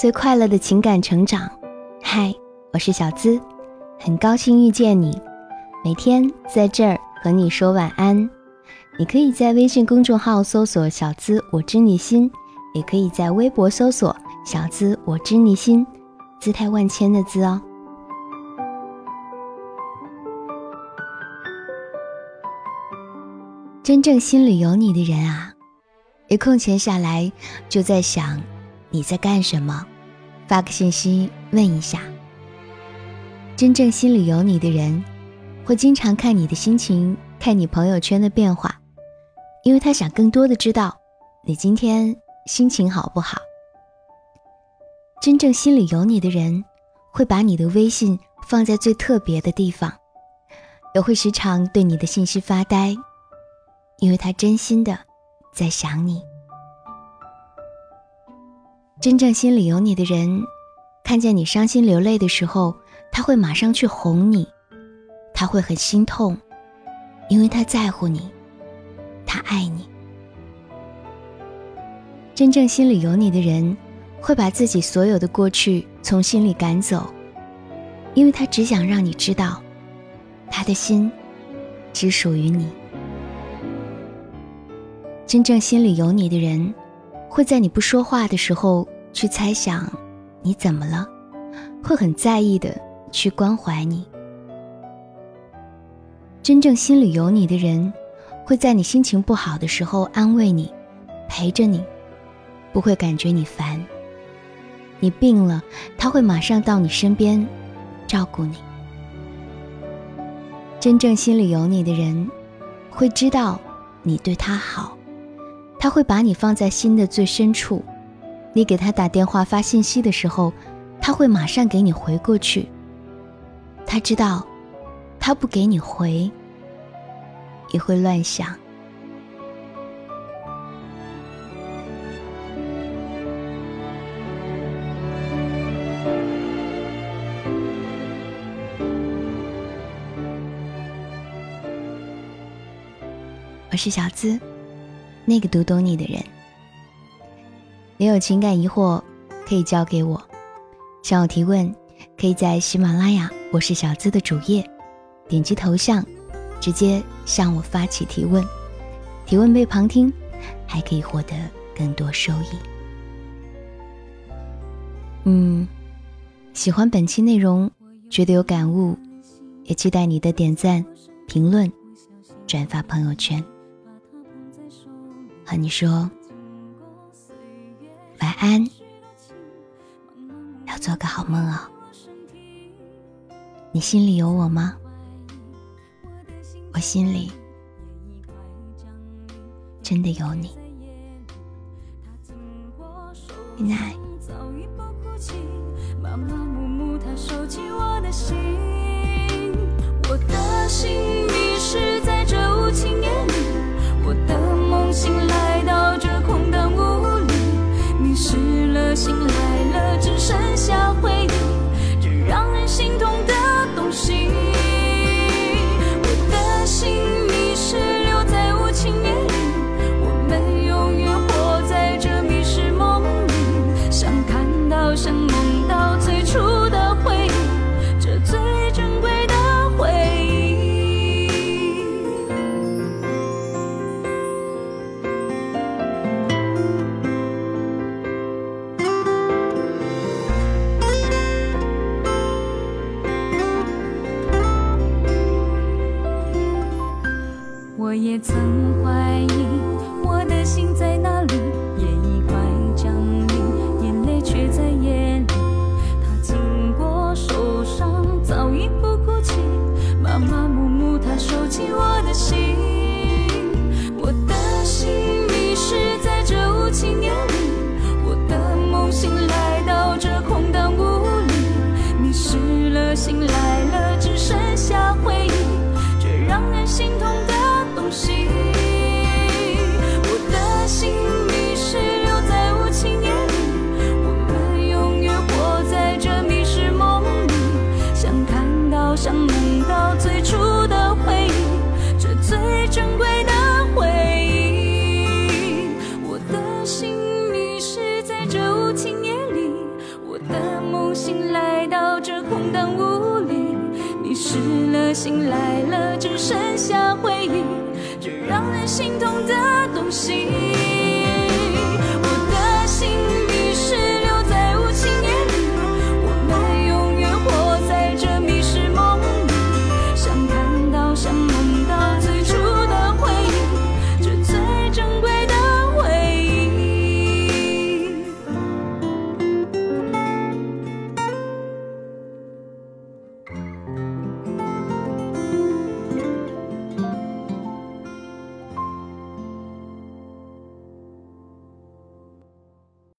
最快乐的情感成长。嗨，我是小资，很高兴遇见你。每天在这儿和你说晚安。你可以在微信公众号搜索“小资我知你心”，也可以在微博搜索“小资我知你心”，姿态万千的“资”哦。真正心里有你的人啊，一空闲下来就在想你在干什么，发个信息问一下。真正心里有你的人，会经常看你的心情，看你朋友圈的变化，因为他想更多的知道你今天心情好不好。真正心里有你的人，会把你的微信放在最特别的地方，也会时常对你的信息发呆。因为他真心的在想你，真正心里有你的人，看见你伤心流泪的时候，他会马上去哄你，他会很心痛，因为他在乎你，他爱你。真正心里有你的人，会把自己所有的过去从心里赶走，因为他只想让你知道，他的心只属于你。真正心里有你的人，会在你不说话的时候去猜想你怎么了，会很在意的去关怀你。真正心里有你的人，会在你心情不好的时候安慰你，陪着你，不会感觉你烦。你病了，他会马上到你身边，照顾你。真正心里有你的人，会知道你对他好。他会把你放在心的最深处，你给他打电话发信息的时候，他会马上给你回过去。他知道，他不给你回，也会乱想。我是小资。那个读懂你的人，你有情感疑惑可以交给我，向我提问，可以在喜马拉雅我是小资的主页，点击头像，直接向我发起提问，提问被旁听，还可以获得更多收益。嗯，喜欢本期内容，觉得有感悟，也期待你的点赞、评论、转发朋友圈。和你说晚安。要做个好梦哦你心里有我吗？我心里真的有你。你奶我的心我也曾怀疑我的心在哪里，也已快降临，眼泪却在夜里，他经过受伤早已不哭泣，麻麻木木，他收起我的心。心来到这空荡屋里，迷失了心来了，只剩下回忆，这让人心痛的东西。